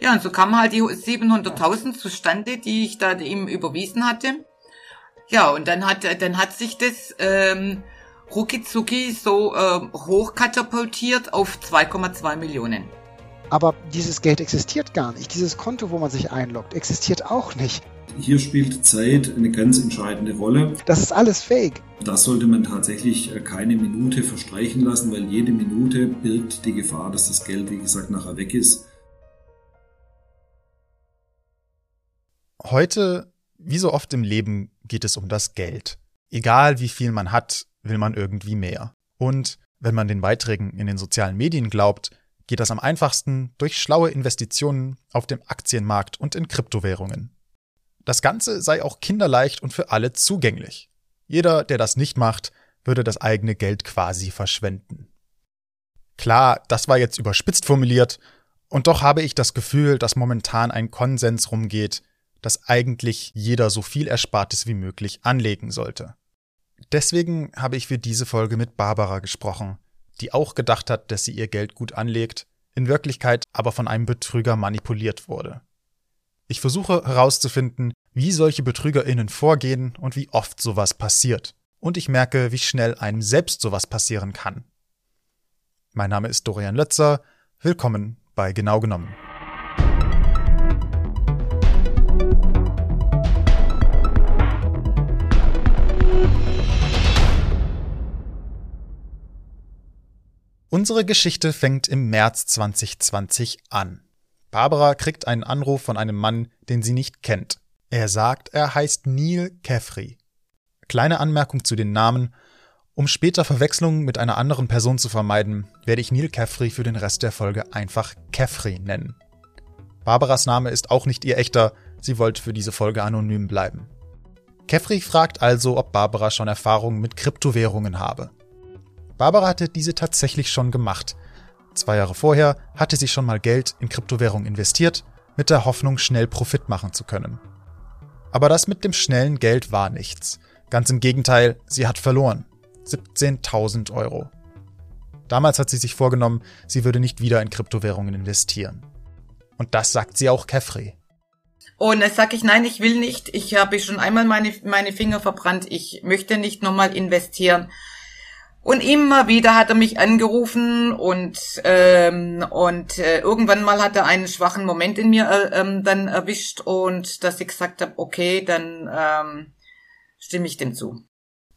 Ja, und so kamen halt die 700.000 zustande, die ich da ihm überwiesen hatte. Ja, und dann hat, dann hat sich das ähm, rucki so ähm, hochkatapultiert auf 2,2 Millionen. Aber dieses Geld existiert gar nicht. Dieses Konto, wo man sich einloggt, existiert auch nicht. Hier spielt Zeit eine ganz entscheidende Rolle. Das ist alles fake. Das sollte man tatsächlich äh, keine Minute verstreichen lassen, weil jede Minute birgt die Gefahr, dass das Geld, wie gesagt, nachher weg ist. Heute, wie so oft im Leben, geht es um das Geld. Egal wie viel man hat, will man irgendwie mehr. Und wenn man den Beiträgen in den sozialen Medien glaubt, geht das am einfachsten durch schlaue Investitionen auf dem Aktienmarkt und in Kryptowährungen. Das Ganze sei auch kinderleicht und für alle zugänglich. Jeder, der das nicht macht, würde das eigene Geld quasi verschwenden. Klar, das war jetzt überspitzt formuliert, und doch habe ich das Gefühl, dass momentan ein Konsens rumgeht, dass eigentlich jeder so viel Erspartes wie möglich anlegen sollte. Deswegen habe ich für diese Folge mit Barbara gesprochen, die auch gedacht hat, dass sie ihr Geld gut anlegt, in Wirklichkeit aber von einem Betrüger manipuliert wurde. Ich versuche herauszufinden, wie solche Betrügerinnen vorgehen und wie oft sowas passiert. Und ich merke, wie schnell einem selbst sowas passieren kann. Mein Name ist Dorian Lötzer. Willkommen bei Genau genommen. Unsere Geschichte fängt im März 2020 an. Barbara kriegt einen Anruf von einem Mann, den sie nicht kennt. Er sagt, er heißt Neil Caffrey. Kleine Anmerkung zu den Namen. Um später Verwechslungen mit einer anderen Person zu vermeiden, werde ich Neil Caffrey für den Rest der Folge einfach Caffrey nennen. Barbaras Name ist auch nicht ihr echter, sie wollte für diese Folge anonym bleiben. Caffrey fragt also, ob Barbara schon Erfahrungen mit Kryptowährungen habe. Barbara hatte diese tatsächlich schon gemacht. Zwei Jahre vorher hatte sie schon mal Geld in Kryptowährung investiert, mit der Hoffnung, schnell Profit machen zu können. Aber das mit dem schnellen Geld war nichts. Ganz im Gegenteil, sie hat verloren. 17.000 Euro. Damals hat sie sich vorgenommen, sie würde nicht wieder in Kryptowährungen investieren. Und das sagt sie auch Kefri. Und dann sage ich, nein, ich will nicht. Ich habe schon einmal meine, meine Finger verbrannt. Ich möchte nicht nochmal investieren. Und immer wieder hat er mich angerufen und ähm, und äh, irgendwann mal hat er einen schwachen Moment in mir äh, ähm, dann erwischt und dass ich gesagt habe, okay, dann ähm, stimme ich dem zu.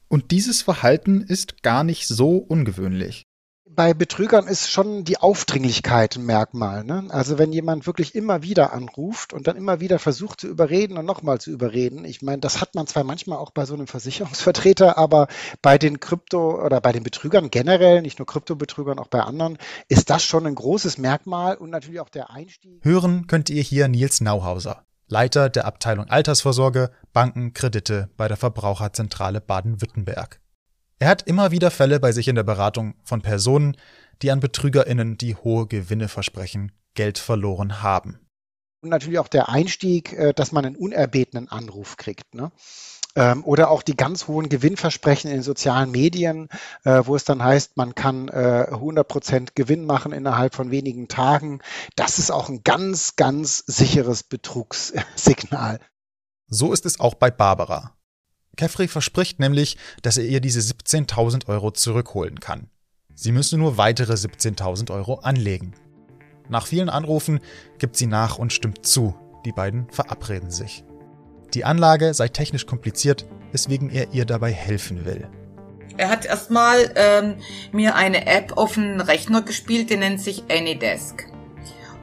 Und dieses Verhalten ist gar nicht so ungewöhnlich bei Betrügern ist schon die Aufdringlichkeit ein Merkmal. Ne? Also wenn jemand wirklich immer wieder anruft und dann immer wieder versucht zu überreden und nochmal zu überreden, ich meine, das hat man zwar manchmal auch bei so einem Versicherungsvertreter, aber bei den Krypto- oder bei den Betrügern generell, nicht nur Kryptobetrügern, auch bei anderen, ist das schon ein großes Merkmal und natürlich auch der Einstieg. Hören könnt ihr hier Nils Nauhauser, Leiter der Abteilung Altersvorsorge, Banken, Kredite bei der Verbraucherzentrale Baden-Württemberg. Er hat immer wieder Fälle bei sich in der Beratung von Personen, die an BetrügerInnen, die hohe Gewinne versprechen, Geld verloren haben. Und natürlich auch der Einstieg, äh, dass man einen unerbetenen Anruf kriegt. Ne? Ähm, oder auch die ganz hohen Gewinnversprechen in den sozialen Medien, äh, wo es dann heißt, man kann 100% äh, Gewinn machen innerhalb von wenigen Tagen. Das ist auch ein ganz, ganz sicheres Betrugssignal. So ist es auch bei Barbara. Caffrey verspricht nämlich, dass er ihr diese 17.000 Euro zurückholen kann. Sie müsse nur weitere 17.000 Euro anlegen. Nach vielen Anrufen gibt sie nach und stimmt zu. Die beiden verabreden sich. Die Anlage sei technisch kompliziert, weswegen er ihr dabei helfen will. Er hat erstmal ähm, mir eine App auf den Rechner gespielt, die nennt sich AnyDesk.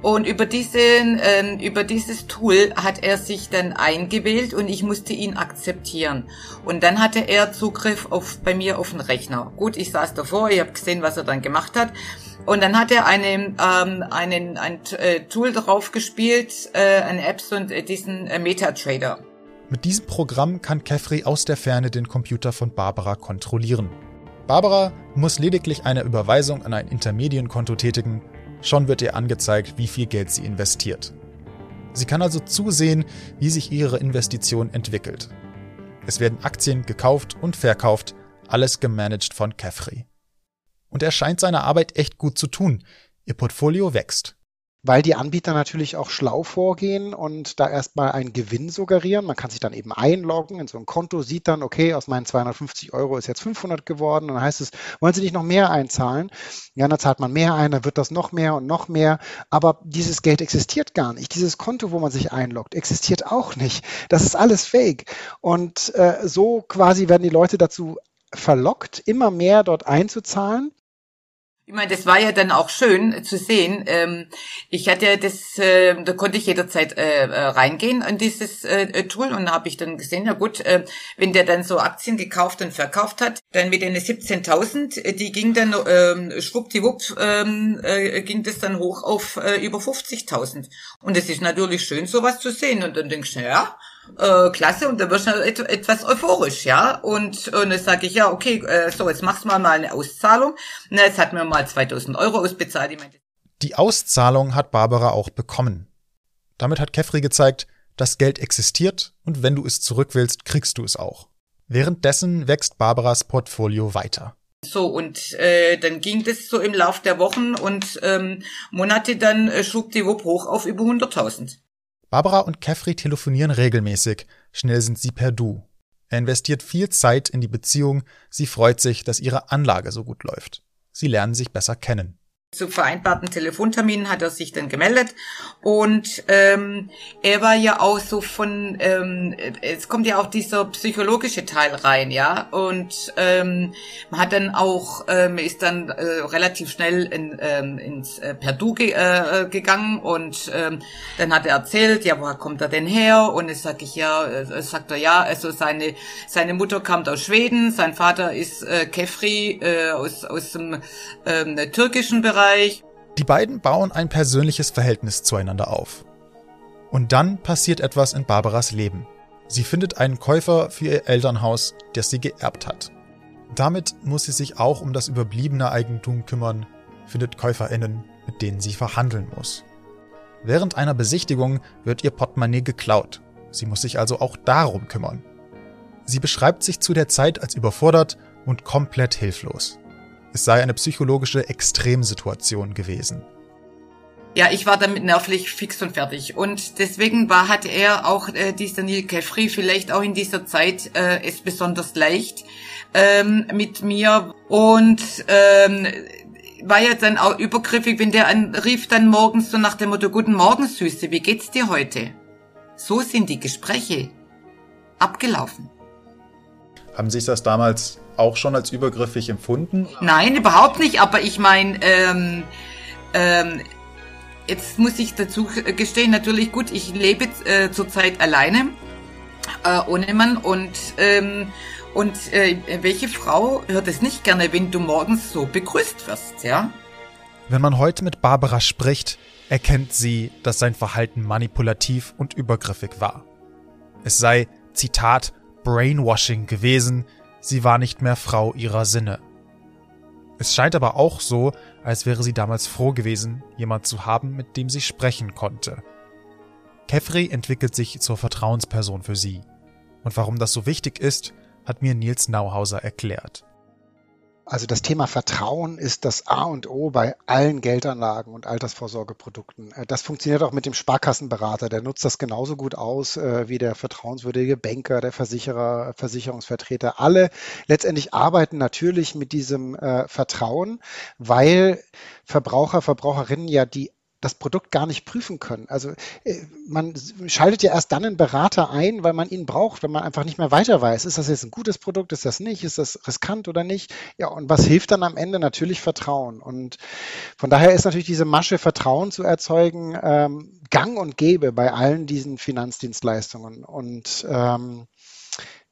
Und über diesen, ähm, über dieses Tool hat er sich dann eingewählt und ich musste ihn akzeptieren. Und dann hatte er Zugriff auf, bei mir auf den Rechner. Gut, ich saß davor, ich habe gesehen, was er dann gemacht hat. Und dann hat er eine, ähm, einen, ein äh, Tool drauf gespielt, äh, eine App und äh, diesen äh, MetaTrader. Mit diesem Programm kann Kefri aus der Ferne den Computer von Barbara kontrollieren. Barbara muss lediglich eine Überweisung an ein Intermedienkonto tätigen Schon wird ihr angezeigt, wie viel Geld sie investiert. Sie kann also zusehen, wie sich ihre Investition entwickelt. Es werden Aktien gekauft und verkauft, alles gemanagt von Caffrey. Und er scheint seine Arbeit echt gut zu tun. Ihr Portfolio wächst. Weil die Anbieter natürlich auch schlau vorgehen und da erstmal einen Gewinn suggerieren. Man kann sich dann eben einloggen in so ein Konto, sieht dann, okay, aus meinen 250 Euro ist jetzt 500 geworden. Und dann heißt es, wollen Sie nicht noch mehr einzahlen? Ja, dann zahlt man mehr ein, dann wird das noch mehr und noch mehr. Aber dieses Geld existiert gar nicht. Dieses Konto, wo man sich einloggt, existiert auch nicht. Das ist alles fake. Und äh, so quasi werden die Leute dazu verlockt, immer mehr dort einzuzahlen. Ich meine, das war ja dann auch schön zu sehen. Ähm, ich hatte das, äh, da konnte ich jederzeit äh, äh, reingehen in dieses Tool und da habe ich dann gesehen, ja gut, wenn der dann so Aktien gekauft und verkauft hat, dann mit den 17.000, die ging dann ähm, schwuppdiwupp, ähm, ging das dann hoch auf über 50.000. Und es ist natürlich schön, sowas zu sehen. Und dann denkst du, ja, äh, klasse und dann wirst du et etwas euphorisch, ja. Und, und dann sage ich, ja, okay, äh, so, jetzt machst du mal eine Auszahlung. Na, jetzt hat mir mal 2000 Euro ausbezahlt. Ich mein, Die Auszahlung hat Barbara auch bekommen. Damit hat Kefri gezeigt, das Geld existiert und wenn du es zurück willst, kriegst du es auch. Währenddessen wächst Barbaras Portfolio weiter. So, und äh, dann ging das so im Lauf der Wochen und ähm, Monate dann äh, schlug die WUP hoch auf über 100.000. Barbara und Kefri telefonieren regelmäßig, schnell sind sie per Du. Er investiert viel Zeit in die Beziehung, sie freut sich, dass ihre Anlage so gut läuft. Sie lernen sich besser kennen zu vereinbarten Telefonterminen hat er sich dann gemeldet. Und ähm, er war ja auch so von ähm, es kommt ja auch dieser psychologische Teil rein ja. Und ähm, man hat dann auch ähm, ist dann äh, relativ schnell in, ähm, ins äh, Perdu ge äh, gegangen. Und ähm, dann hat er erzählt ja woher kommt er denn her? Und es sag ich ja äh, sagt er ja also seine seine Mutter kam aus Schweden. Sein Vater ist äh, Kefri äh, aus aus dem ähm, türkischen Bereich Österreich. Die beiden bauen ein persönliches Verhältnis zueinander auf. Und dann passiert etwas in Barbaras Leben. Sie findet einen Käufer für ihr Elternhaus, das sie geerbt hat. Damit muss sie sich auch um das überbliebene Eigentum kümmern, findet Käuferinnen, mit denen sie verhandeln muss. Während einer Besichtigung wird ihr Portemonnaie geklaut. Sie muss sich also auch darum kümmern. Sie beschreibt sich zu der Zeit als überfordert und komplett hilflos. Es sei eine psychologische Extremsituation gewesen. Ja, ich war damit nervlich fix und fertig. Und deswegen war, hatte er auch, äh, dieser Neil Caffrey, vielleicht auch in dieser Zeit äh, es besonders leicht ähm, mit mir. Und ähm, war ja dann auch übergriffig, wenn der an, rief dann morgens so nach dem Motto, Guten Morgen, Süße, wie geht's dir heute? So sind die Gespräche abgelaufen. Haben Sie das damals auch schon als übergriffig empfunden? Nein, überhaupt nicht. Aber ich meine, ähm, ähm, jetzt muss ich dazu gestehen, natürlich gut, ich lebe äh, zurzeit alleine, äh, ohne Mann und ähm, und äh, welche Frau hört es nicht gerne, wenn du morgens so begrüßt wirst, ja? Wenn man heute mit Barbara spricht, erkennt sie, dass sein Verhalten manipulativ und übergriffig war. Es sei, Zitat, Brainwashing gewesen, sie war nicht mehr Frau ihrer Sinne. Es scheint aber auch so, als wäre sie damals froh gewesen, jemand zu haben, mit dem sie sprechen konnte. Kefri entwickelt sich zur Vertrauensperson für sie. Und warum das so wichtig ist, hat mir Nils Nauhauser erklärt. Also das Thema Vertrauen ist das A und O bei allen Geldanlagen und Altersvorsorgeprodukten. Äh, das funktioniert auch mit dem Sparkassenberater. Der nutzt das genauso gut aus äh, wie der vertrauenswürdige Banker, der Versicherer, Versicherungsvertreter. Alle letztendlich arbeiten natürlich mit diesem äh, Vertrauen, weil Verbraucher, Verbraucherinnen ja die das Produkt gar nicht prüfen können. Also äh, man schaltet ja erst dann einen Berater ein, weil man ihn braucht, wenn man einfach nicht mehr weiter weiß. Ist das jetzt ein gutes Produkt, ist das nicht, ist das riskant oder nicht? Ja, und was hilft dann am Ende? Natürlich Vertrauen. Und von daher ist natürlich diese Masche Vertrauen zu erzeugen ähm, gang und gäbe bei allen diesen Finanzdienstleistungen. Und ähm,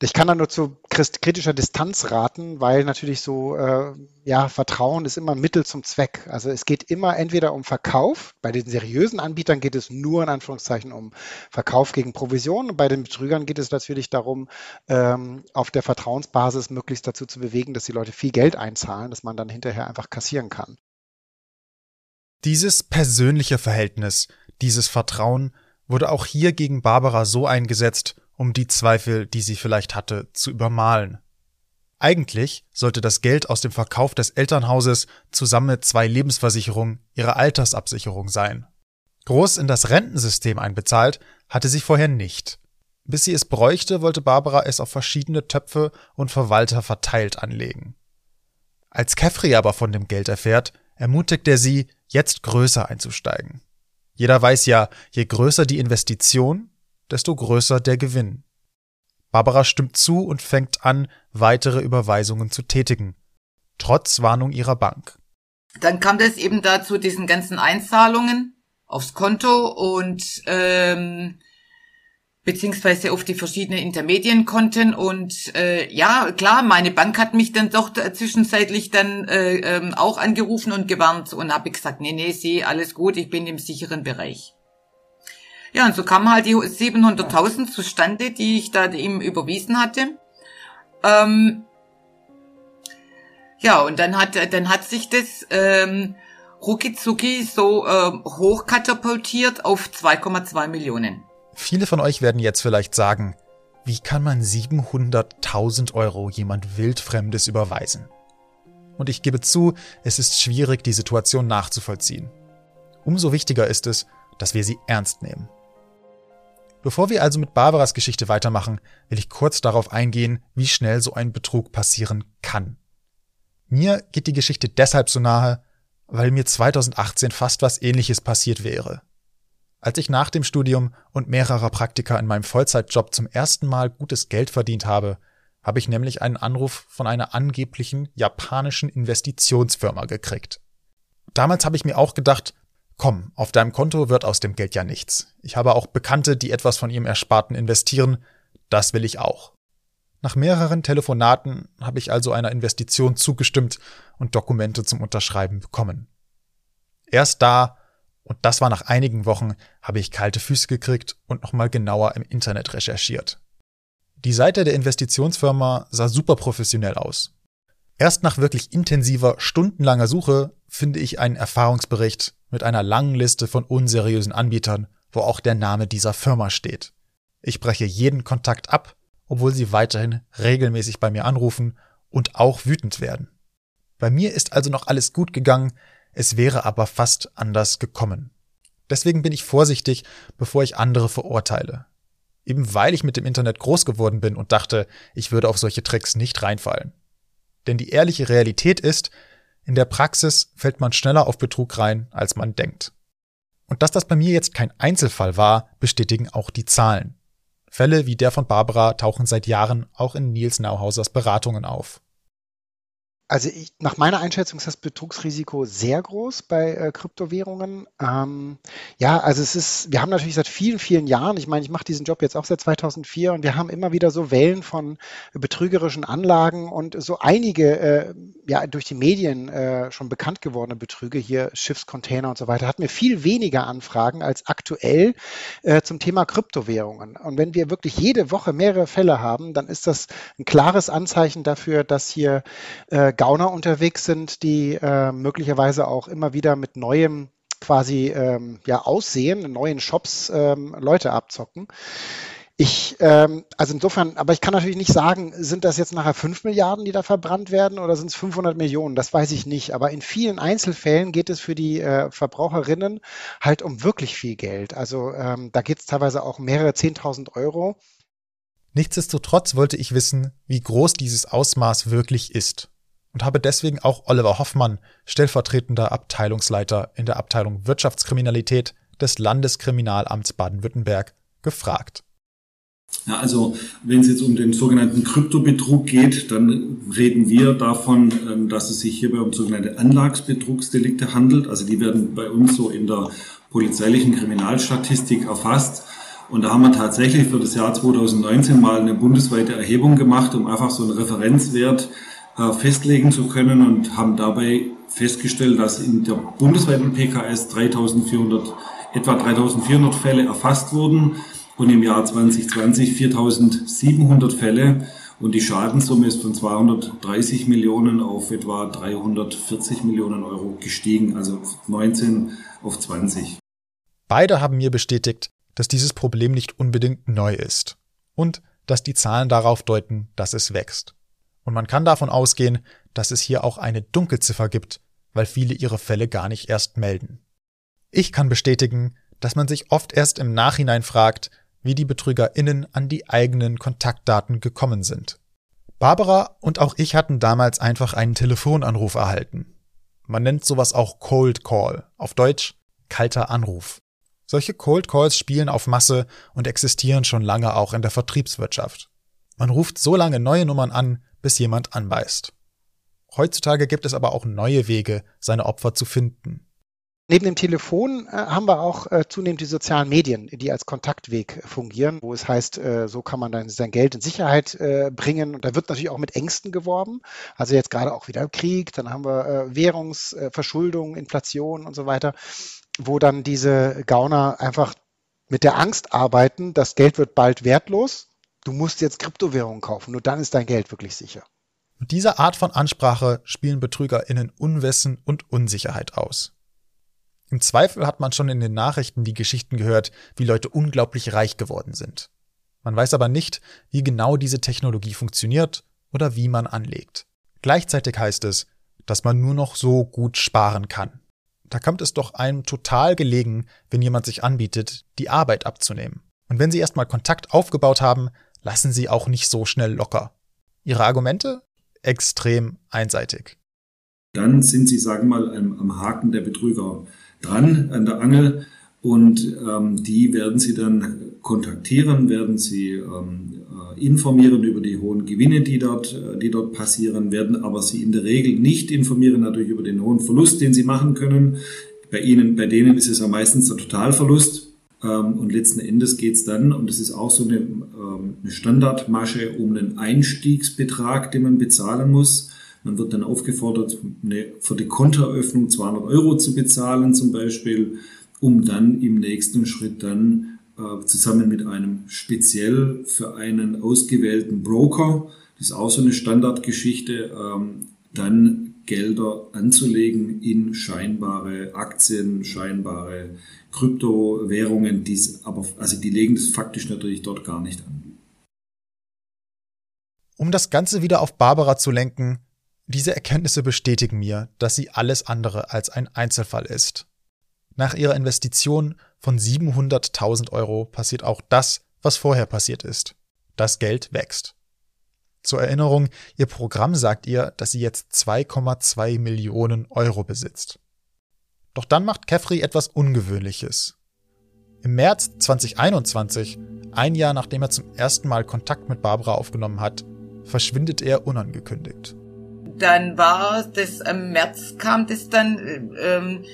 ich kann da nur zu kritischer Distanz raten, weil natürlich so, äh, ja, Vertrauen ist immer Mittel zum Zweck. Also es geht immer entweder um Verkauf, bei den seriösen Anbietern geht es nur in Anführungszeichen um Verkauf gegen Provision. Und bei den Betrügern geht es natürlich darum, ähm, auf der Vertrauensbasis möglichst dazu zu bewegen, dass die Leute viel Geld einzahlen, dass man dann hinterher einfach kassieren kann. Dieses persönliche Verhältnis, dieses Vertrauen wurde auch hier gegen Barbara so eingesetzt, um die Zweifel, die sie vielleicht hatte, zu übermalen. Eigentlich sollte das Geld aus dem Verkauf des Elternhauses zusammen mit zwei Lebensversicherungen ihre Altersabsicherung sein. Groß in das Rentensystem einbezahlt hatte sie vorher nicht. Bis sie es bräuchte, wollte Barbara es auf verschiedene Töpfe und Verwalter verteilt anlegen. Als Kefri aber von dem Geld erfährt, ermutigt er sie, jetzt größer einzusteigen. Jeder weiß ja, je größer die Investition, desto größer der Gewinn. Barbara stimmt zu und fängt an, weitere Überweisungen zu tätigen, trotz Warnung ihrer Bank. Dann kam das eben dazu diesen ganzen Einzahlungen aufs Konto und ähm, beziehungsweise auf die verschiedenen Intermedienkonten und äh, ja klar meine Bank hat mich dann doch zwischenzeitlich dann äh, ähm, auch angerufen und gewarnt und habe gesagt nee nee sie alles gut ich bin im sicheren Bereich ja und so kamen halt die 700.000 zustande die ich da ihm überwiesen hatte ähm, ja und dann hat dann hat sich das ähm, rucki so äh, hochkatapultiert auf 2,2 Millionen Viele von euch werden jetzt vielleicht sagen, wie kann man 700.000 Euro jemand Wildfremdes überweisen? Und ich gebe zu, es ist schwierig, die Situation nachzuvollziehen. Umso wichtiger ist es, dass wir sie ernst nehmen. Bevor wir also mit Barbaras Geschichte weitermachen, will ich kurz darauf eingehen, wie schnell so ein Betrug passieren kann. Mir geht die Geschichte deshalb so nahe, weil mir 2018 fast was ähnliches passiert wäre. Als ich nach dem Studium und mehrerer Praktika in meinem Vollzeitjob zum ersten Mal gutes Geld verdient habe, habe ich nämlich einen Anruf von einer angeblichen japanischen Investitionsfirma gekriegt. Damals habe ich mir auch gedacht, komm, auf deinem Konto wird aus dem Geld ja nichts. Ich habe auch Bekannte, die etwas von ihrem Ersparten investieren, das will ich auch. Nach mehreren Telefonaten habe ich also einer Investition zugestimmt und Dokumente zum Unterschreiben bekommen. Erst da und das war nach einigen Wochen, habe ich kalte Füße gekriegt und nochmal genauer im Internet recherchiert. Die Seite der Investitionsfirma sah super professionell aus. Erst nach wirklich intensiver, stundenlanger Suche finde ich einen Erfahrungsbericht mit einer langen Liste von unseriösen Anbietern, wo auch der Name dieser Firma steht. Ich breche jeden Kontakt ab, obwohl sie weiterhin regelmäßig bei mir anrufen und auch wütend werden. Bei mir ist also noch alles gut gegangen, es wäre aber fast anders gekommen. Deswegen bin ich vorsichtig, bevor ich andere verurteile. Eben weil ich mit dem Internet groß geworden bin und dachte, ich würde auf solche Tricks nicht reinfallen. Denn die ehrliche Realität ist, in der Praxis fällt man schneller auf Betrug rein, als man denkt. Und dass das bei mir jetzt kein Einzelfall war, bestätigen auch die Zahlen. Fälle wie der von Barbara tauchen seit Jahren auch in Nils Nauhausers Beratungen auf. Also ich, nach meiner Einschätzung ist das Betrugsrisiko sehr groß bei äh, Kryptowährungen. Ähm, ja, also es ist, wir haben natürlich seit vielen, vielen Jahren, ich meine, ich mache diesen Job jetzt auch seit 2004 und wir haben immer wieder so Wellen von betrügerischen Anlagen und so einige, äh, ja, durch die Medien äh, schon bekannt gewordene Betrüge, hier Schiffscontainer und so weiter, hatten wir viel weniger Anfragen als aktuell äh, zum Thema Kryptowährungen. Und wenn wir wirklich jede Woche mehrere Fälle haben, dann ist das ein klares Anzeichen dafür, dass hier äh, Gauner unterwegs sind, die äh, möglicherweise auch immer wieder mit neuem quasi ähm, ja, Aussehen, neuen Shops ähm, Leute abzocken. Ich, ähm, also insofern, aber ich kann natürlich nicht sagen, sind das jetzt nachher 5 Milliarden, die da verbrannt werden oder sind es 500 Millionen? Das weiß ich nicht. Aber in vielen Einzelfällen geht es für die äh, Verbraucherinnen halt um wirklich viel Geld. Also ähm, da geht es teilweise auch mehrere 10.000 Euro. Nichtsdestotrotz wollte ich wissen, wie groß dieses Ausmaß wirklich ist und habe deswegen auch Oliver Hoffmann, stellvertretender Abteilungsleiter in der Abteilung Wirtschaftskriminalität des Landeskriminalamts Baden-Württemberg, gefragt. Ja, also wenn es jetzt um den sogenannten Kryptobetrug geht, dann reden wir davon, ähm, dass es sich hierbei um sogenannte Anlagsbetrugsdelikte handelt. Also die werden bei uns so in der polizeilichen Kriminalstatistik erfasst. Und da haben wir tatsächlich für das Jahr 2019 mal eine bundesweite Erhebung gemacht, um einfach so einen Referenzwert äh, festlegen zu können und haben dabei festgestellt, dass in der bundesweiten PKS 3400, etwa 3400 Fälle erfasst wurden und im Jahr 2020 4700 Fälle und die Schadenssumme ist von 230 Millionen auf etwa 340 Millionen Euro gestiegen, also 19 auf 20. Beide haben mir bestätigt, dass dieses Problem nicht unbedingt neu ist und dass die Zahlen darauf deuten, dass es wächst. Und man kann davon ausgehen, dass es hier auch eine Dunkelziffer gibt, weil viele ihre Fälle gar nicht erst melden. Ich kann bestätigen, dass man sich oft erst im Nachhinein fragt, wie die BetrügerInnen an die eigenen Kontaktdaten gekommen sind. Barbara und auch ich hatten damals einfach einen Telefonanruf erhalten. Man nennt sowas auch Cold Call, auf Deutsch kalter Anruf. Solche Cold Calls spielen auf Masse und existieren schon lange auch in der Vertriebswirtschaft. Man ruft so lange neue Nummern an, bis jemand anbeißt. Heutzutage gibt es aber auch neue Wege, seine Opfer zu finden. Neben dem Telefon äh, haben wir auch äh, zunehmend die sozialen Medien, die als Kontaktweg fungieren, wo es heißt, äh, so kann man dann sein Geld in Sicherheit äh, bringen. Und da wird natürlich auch mit Ängsten geworben. Also jetzt gerade auch wieder Krieg, dann haben wir äh, Währungsverschuldung, Inflation und so weiter, wo dann diese Gauner einfach mit der Angst arbeiten, das Geld wird bald wertlos. Du musst jetzt Kryptowährungen kaufen, nur dann ist dein Geld wirklich sicher. Mit dieser Art von Ansprache spielen BetrügerInnen Unwissen und Unsicherheit aus. Im Zweifel hat man schon in den Nachrichten die Geschichten gehört, wie Leute unglaublich reich geworden sind. Man weiß aber nicht, wie genau diese Technologie funktioniert oder wie man anlegt. Gleichzeitig heißt es, dass man nur noch so gut sparen kann. Da kommt es doch einem total gelegen, wenn jemand sich anbietet, die Arbeit abzunehmen. Und wenn Sie erstmal Kontakt aufgebaut haben, lassen Sie auch nicht so schnell locker. Ihre Argumente? Extrem einseitig. Dann sind Sie, sagen wir mal, am Haken der Betrüger dran an der Angel und ähm, die werden Sie dann kontaktieren, werden Sie ähm, äh, informieren über die hohen Gewinne, die dort, äh, die dort passieren, werden aber Sie in der Regel nicht informieren natürlich über den hohen Verlust, den Sie machen können. Bei Ihnen, bei denen ist es ja meistens der Totalverlust. Ähm, und letzten Endes geht es dann, und das ist auch so eine, ähm, eine Standardmasche, um einen Einstiegsbetrag, den man bezahlen muss. Man wird dann aufgefordert, eine, für die Kontoeröffnung 200 Euro zu bezahlen zum Beispiel, um dann im nächsten Schritt dann äh, zusammen mit einem speziell für einen ausgewählten Broker, das ist auch so eine Standardgeschichte, ähm, dann Gelder anzulegen in scheinbare Aktien, scheinbare Kryptowährungen, die aber, also die legen das faktisch natürlich dort gar nicht an. Um das Ganze wieder auf Barbara zu lenken, diese Erkenntnisse bestätigen mir, dass sie alles andere als ein Einzelfall ist. Nach ihrer Investition von 700.000 Euro passiert auch das, was vorher passiert ist. Das Geld wächst. Zur Erinnerung, ihr Programm sagt ihr, dass sie jetzt 2,2 Millionen Euro besitzt. Doch dann macht Kefri etwas Ungewöhnliches. Im März 2021, ein Jahr nachdem er zum ersten Mal Kontakt mit Barbara aufgenommen hat, verschwindet er unangekündigt dann war das im März kam das dann ähm,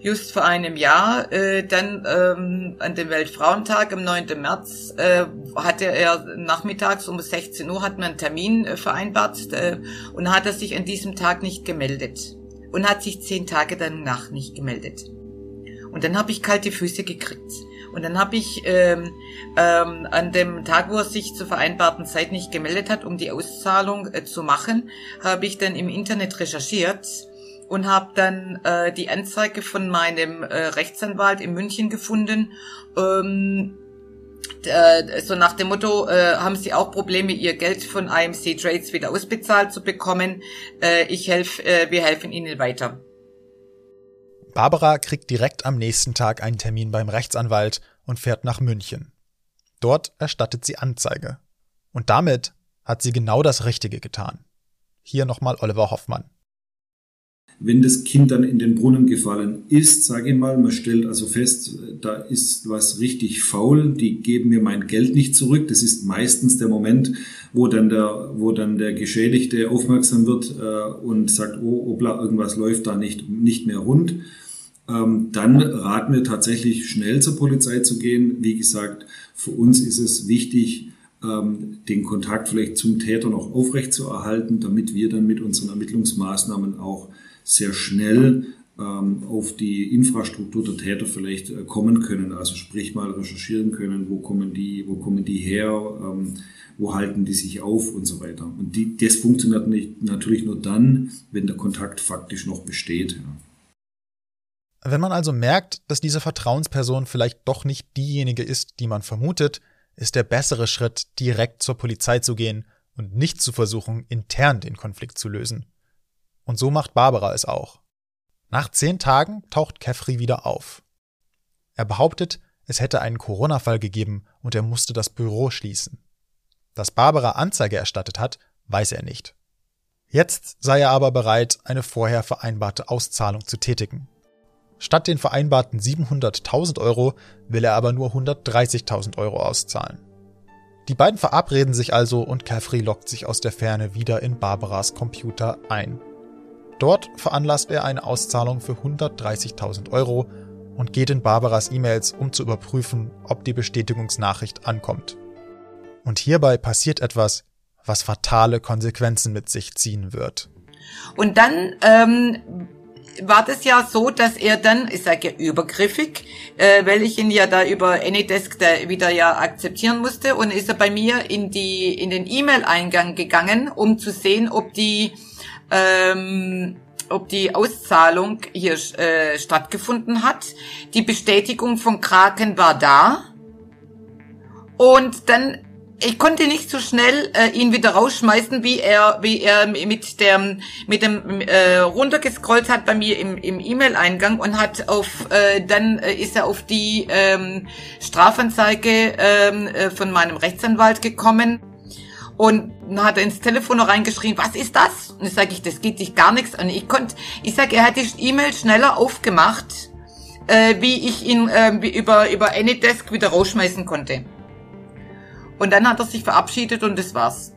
just vor einem Jahr. Äh, dann ähm, an dem Weltfrauentag am 9. März äh, hatte er nachmittags um 16 Uhr hat man einen Termin äh, vereinbart äh, und hat er sich an diesem Tag nicht gemeldet und hat sich zehn Tage danach nicht gemeldet. Und dann habe ich kalte Füße gekriegt. Und dann habe ich ähm, ähm, an dem Tag, wo er sich zur vereinbarten Zeit nicht gemeldet hat, um die Auszahlung äh, zu machen, habe ich dann im Internet recherchiert und habe dann äh, die Anzeige von meinem äh, Rechtsanwalt in München gefunden. Ähm, äh, so nach dem Motto, äh, haben Sie auch Probleme, Ihr Geld von IMC Trades wieder ausbezahlt zu bekommen? Äh, ich helfe, äh, wir helfen Ihnen weiter. Barbara kriegt direkt am nächsten Tag einen Termin beim Rechtsanwalt und fährt nach München. Dort erstattet sie Anzeige. Und damit hat sie genau das Richtige getan. Hier nochmal Oliver Hoffmann. Wenn das Kind dann in den Brunnen gefallen ist, sage ich mal, man stellt also fest, da ist was richtig faul, die geben mir mein Geld nicht zurück. Das ist meistens der Moment, wo dann der, wo dann der Geschädigte aufmerksam wird äh, und sagt, oh, obla, irgendwas läuft da nicht, nicht mehr rund. Ähm, dann raten wir tatsächlich schnell zur Polizei zu gehen. Wie gesagt, für uns ist es wichtig, ähm, den Kontakt vielleicht zum Täter noch aufrecht zu erhalten, damit wir dann mit unseren Ermittlungsmaßnahmen auch sehr schnell ähm, auf die Infrastruktur der Täter vielleicht äh, kommen können. Also sprich mal recherchieren können, wo kommen die, wo kommen die her, ähm, wo halten die sich auf und so weiter. Und die, das funktioniert nicht, natürlich nur dann, wenn der Kontakt faktisch noch besteht. Ja. Wenn man also merkt, dass diese Vertrauensperson vielleicht doch nicht diejenige ist, die man vermutet, ist der bessere Schritt, direkt zur Polizei zu gehen und nicht zu versuchen, intern den Konflikt zu lösen. Und so macht Barbara es auch. Nach zehn Tagen taucht Kefri wieder auf. Er behauptet, es hätte einen Corona-Fall gegeben und er musste das Büro schließen. Dass Barbara Anzeige erstattet hat, weiß er nicht. Jetzt sei er aber bereit, eine vorher vereinbarte Auszahlung zu tätigen. Statt den vereinbarten 700.000 Euro will er aber nur 130.000 Euro auszahlen. Die beiden verabreden sich also und Caffrey lockt sich aus der Ferne wieder in Barbaras Computer ein. Dort veranlasst er eine Auszahlung für 130.000 Euro und geht in Barbaras E-Mails, um zu überprüfen, ob die Bestätigungsnachricht ankommt. Und hierbei passiert etwas, was fatale Konsequenzen mit sich ziehen wird. Und dann ähm, war das ja so, dass er dann, ich sage ja übergriffig, äh, weil ich ihn ja da über Anydesk da wieder ja akzeptieren musste und ist er bei mir in die in den E-Mail-Eingang gegangen, um zu sehen, ob die ähm, ob die Auszahlung hier äh, stattgefunden hat. Die Bestätigung von Kraken war da. Und dann ich konnte nicht so schnell äh, ihn wieder rausschmeißen, wie er, wie er mit dem, mit dem äh, runtergescrollt hat bei mir im, im E-Mail-Eingang und hat auf, äh, dann äh, ist er auf die ähm, Strafanzeige ähm, äh, von meinem Rechtsanwalt gekommen und dann hat er ins Telefon noch reingeschrien, was ist das? Und ich sage ich, das geht dich gar nichts an. Ich konnte, ich sage, er hat die E-Mail schneller aufgemacht, äh, wie ich ihn äh, über über Anydesk wieder rausschmeißen konnte. Und dann hat er sich verabschiedet und das war's.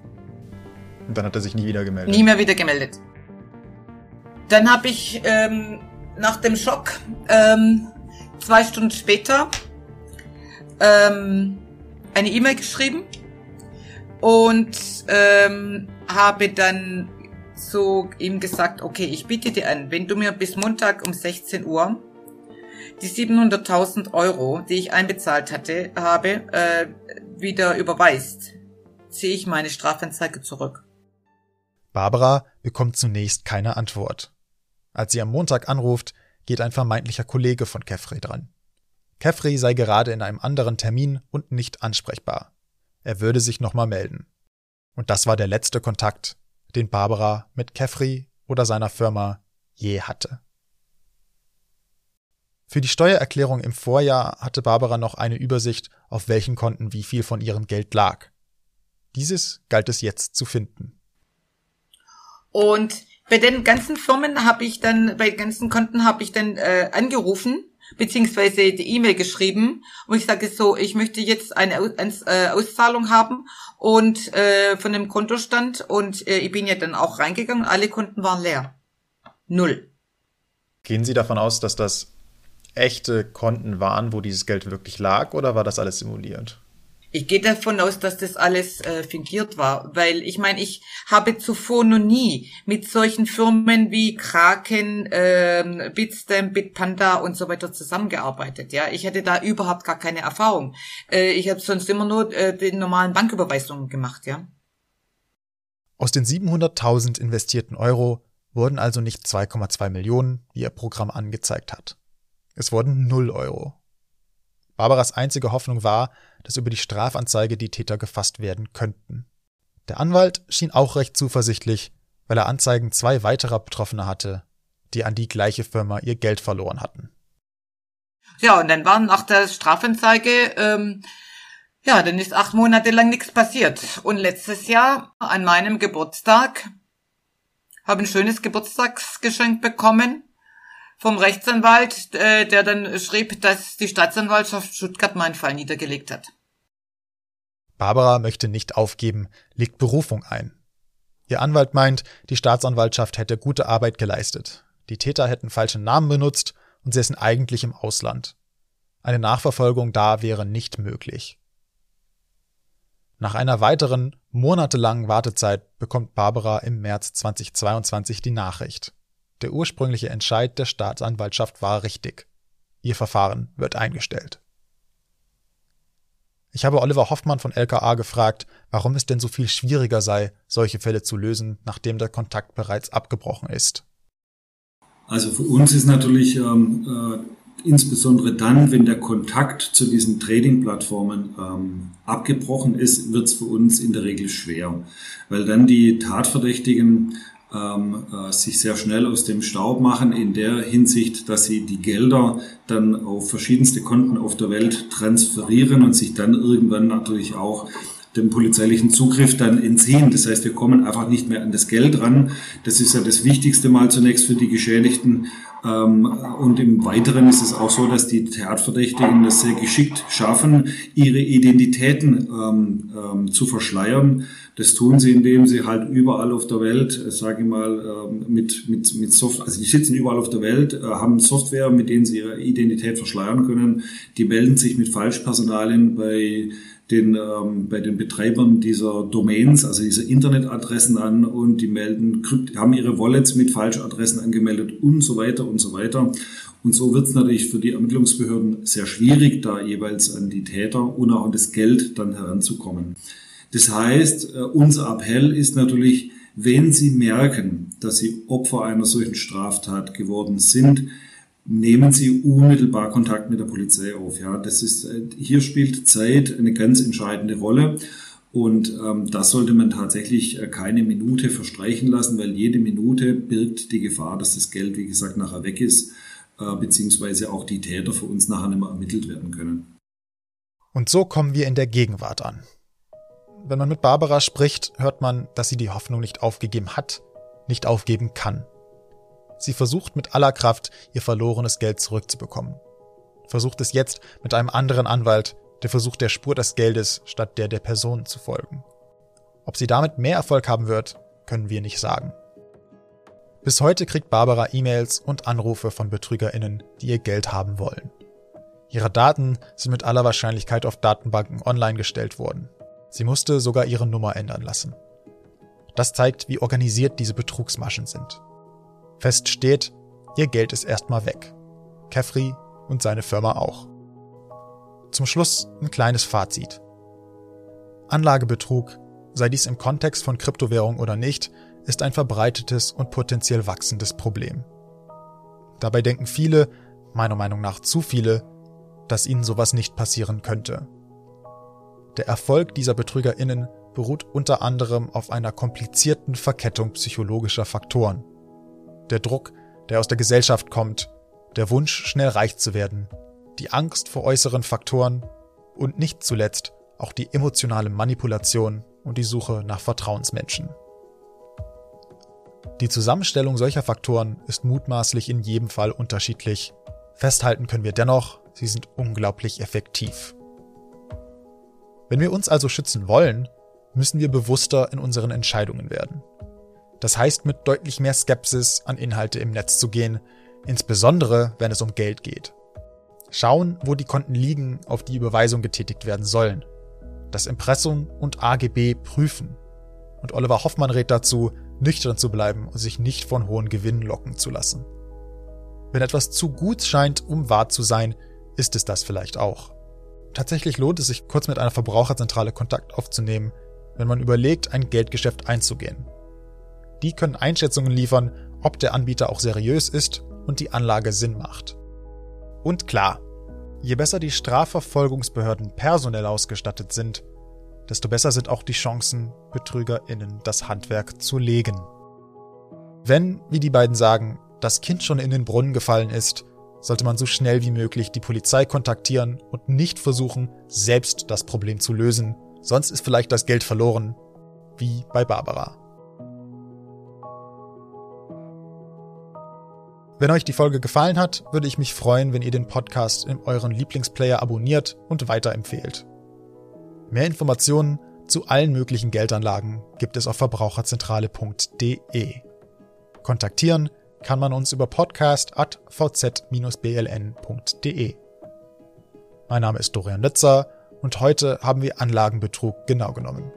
Und dann hat er sich nie wieder gemeldet. Nie mehr wieder gemeldet. Dann habe ich ähm, nach dem Schock ähm, zwei Stunden später ähm, eine E-Mail geschrieben und ähm, habe dann so ihm gesagt, okay, ich biete dir an, wenn du mir bis Montag um 16 Uhr die 700.000 Euro, die ich einbezahlt hatte, habe, äh, wieder überweist, ziehe ich meine Strafanzeige zurück. Barbara bekommt zunächst keine Antwort. Als sie am Montag anruft, geht ein vermeintlicher Kollege von Kefri dran. Kefri sei gerade in einem anderen Termin und nicht ansprechbar. Er würde sich nochmal melden. Und das war der letzte Kontakt, den Barbara mit Kefri oder seiner Firma je hatte. Für die Steuererklärung im Vorjahr hatte Barbara noch eine Übersicht, auf welchen Konten wie viel von ihrem Geld lag. Dieses galt es jetzt zu finden. Und bei den ganzen Firmen habe ich dann, bei den ganzen Konten habe ich dann äh, angerufen, beziehungsweise die E-Mail geschrieben und ich sage so, ich möchte jetzt eine Aus äh, Auszahlung haben und äh, von dem Kontostand und äh, ich bin ja dann auch reingegangen, alle Konten waren leer. Null. Gehen Sie davon aus, dass das echte Konten waren, wo dieses Geld wirklich lag, oder war das alles simuliert? Ich gehe davon aus, dass das alles äh, fingiert war, weil ich meine, ich habe zuvor noch nie mit solchen Firmen wie Kraken, ähm, Bitstamp, Bitpanda und so weiter zusammengearbeitet. Ja, ich hätte da überhaupt gar keine Erfahrung. Äh, ich habe sonst immer nur äh, die normalen Banküberweisungen gemacht. Ja. Aus den 700.000 investierten Euro wurden also nicht 2,2 Millionen, wie ihr Programm angezeigt hat. Es wurden 0 Euro. Barbaras einzige Hoffnung war, dass über die Strafanzeige die Täter gefasst werden könnten. Der Anwalt schien auch recht zuversichtlich, weil er Anzeigen zwei weiterer Betroffener hatte, die an die gleiche Firma ihr Geld verloren hatten. Ja, und dann war nach der Strafanzeige, ähm, ja, dann ist acht Monate lang nichts passiert. Und letztes Jahr an meinem Geburtstag habe ein schönes Geburtstagsgeschenk bekommen vom Rechtsanwalt, äh, der dann schrieb, dass die Staatsanwaltschaft Stuttgart meinen Fall niedergelegt hat. Barbara möchte nicht aufgeben, legt Berufung ein. Ihr Anwalt meint, die Staatsanwaltschaft hätte gute Arbeit geleistet. Die Täter hätten falsche Namen benutzt und säßen eigentlich im Ausland. Eine Nachverfolgung da wäre nicht möglich. Nach einer weiteren, monatelangen Wartezeit bekommt Barbara im März 2022 die Nachricht. Der ursprüngliche Entscheid der Staatsanwaltschaft war richtig. Ihr Verfahren wird eingestellt. Ich habe Oliver Hoffmann von LKA gefragt, warum es denn so viel schwieriger sei, solche Fälle zu lösen, nachdem der Kontakt bereits abgebrochen ist. Also für uns ist natürlich ähm, äh, insbesondere dann, wenn der Kontakt zu diesen Trading-Plattformen ähm, abgebrochen ist, wird es für uns in der Regel schwer, weil dann die Tatverdächtigen ähm, äh, sich sehr schnell aus dem Staub machen in der Hinsicht, dass sie die Gelder dann auf verschiedenste Konten auf der Welt transferieren und sich dann irgendwann natürlich auch dem polizeilichen Zugriff dann entziehen. Das heißt, wir kommen einfach nicht mehr an das Geld ran. Das ist ja das Wichtigste mal zunächst für die Geschädigten. Ähm, und im Weiteren ist es auch so, dass die Tatverdächtigen das sehr geschickt schaffen, ihre Identitäten ähm, ähm, zu verschleiern. Das tun sie, indem sie halt überall auf der Welt, äh, sage ich mal, mit, mit, mit Software, also die sitzen überall auf der Welt, äh, haben Software, mit denen sie ihre Identität verschleiern können. Die melden sich mit Falschpersonalien bei den, ähm, bei den Betreibern dieser Domains, also dieser Internetadressen an und die melden, haben ihre Wallets mit Falschadressen angemeldet und so weiter und so weiter. Und so wird es natürlich für die Ermittlungsbehörden sehr schwierig, da jeweils an die Täter und auch an das Geld dann heranzukommen. Das heißt, äh, unser Appell ist natürlich, wenn Sie merken, dass Sie Opfer einer solchen Straftat geworden sind, nehmen Sie unmittelbar Kontakt mit der Polizei auf. Ja, das ist, äh, hier spielt Zeit eine ganz entscheidende Rolle. Und ähm, das sollte man tatsächlich äh, keine Minute verstreichen lassen, weil jede Minute birgt die Gefahr, dass das Geld, wie gesagt, nachher weg ist, äh, beziehungsweise auch die Täter für uns nachher nicht mehr ermittelt werden können. Und so kommen wir in der Gegenwart an. Wenn man mit Barbara spricht, hört man, dass sie die Hoffnung nicht aufgegeben hat, nicht aufgeben kann. Sie versucht mit aller Kraft, ihr verlorenes Geld zurückzubekommen. Versucht es jetzt mit einem anderen Anwalt, der versucht der Spur des Geldes statt der der Person zu folgen. Ob sie damit mehr Erfolg haben wird, können wir nicht sagen. Bis heute kriegt Barbara E-Mails und Anrufe von BetrügerInnen, die ihr Geld haben wollen. Ihre Daten sind mit aller Wahrscheinlichkeit auf Datenbanken online gestellt worden. Sie musste sogar ihre Nummer ändern lassen. Das zeigt, wie organisiert diese Betrugsmaschen sind. Fest steht, ihr Geld ist erstmal weg. Kefri und seine Firma auch. Zum Schluss ein kleines Fazit. Anlagebetrug, sei dies im Kontext von Kryptowährung oder nicht, ist ein verbreitetes und potenziell wachsendes Problem. Dabei denken viele, meiner Meinung nach zu viele, dass ihnen sowas nicht passieren könnte. Der Erfolg dieser Betrügerinnen beruht unter anderem auf einer komplizierten Verkettung psychologischer Faktoren der Druck, der aus der Gesellschaft kommt, der Wunsch, schnell reich zu werden, die Angst vor äußeren Faktoren und nicht zuletzt auch die emotionale Manipulation und die Suche nach Vertrauensmenschen. Die Zusammenstellung solcher Faktoren ist mutmaßlich in jedem Fall unterschiedlich. Festhalten können wir dennoch, sie sind unglaublich effektiv. Wenn wir uns also schützen wollen, müssen wir bewusster in unseren Entscheidungen werden. Das heißt, mit deutlich mehr Skepsis an Inhalte im Netz zu gehen, insbesondere wenn es um Geld geht. Schauen, wo die Konten liegen, auf die Überweisung getätigt werden sollen. Das Impressum und AGB prüfen. Und Oliver Hoffmann rät dazu, nüchtern zu bleiben und sich nicht von hohen Gewinnen locken zu lassen. Wenn etwas zu gut scheint, um wahr zu sein, ist es das vielleicht auch. Tatsächlich lohnt es sich, kurz mit einer Verbraucherzentrale Kontakt aufzunehmen, wenn man überlegt, ein Geldgeschäft einzugehen. Die können Einschätzungen liefern, ob der Anbieter auch seriös ist und die Anlage Sinn macht. Und klar, je besser die Strafverfolgungsbehörden personell ausgestattet sind, desto besser sind auch die Chancen, BetrügerInnen das Handwerk zu legen. Wenn, wie die beiden sagen, das Kind schon in den Brunnen gefallen ist, sollte man so schnell wie möglich die Polizei kontaktieren und nicht versuchen, selbst das Problem zu lösen, sonst ist vielleicht das Geld verloren, wie bei Barbara. Wenn euch die Folge gefallen hat, würde ich mich freuen, wenn ihr den Podcast in euren Lieblingsplayer abonniert und weiterempfehlt. Mehr Informationen zu allen möglichen Geldanlagen gibt es auf verbraucherzentrale.de. Kontaktieren kann man uns über podcast.vz-bln.de. Mein Name ist Dorian Lützer und heute haben wir Anlagenbetrug genau genommen.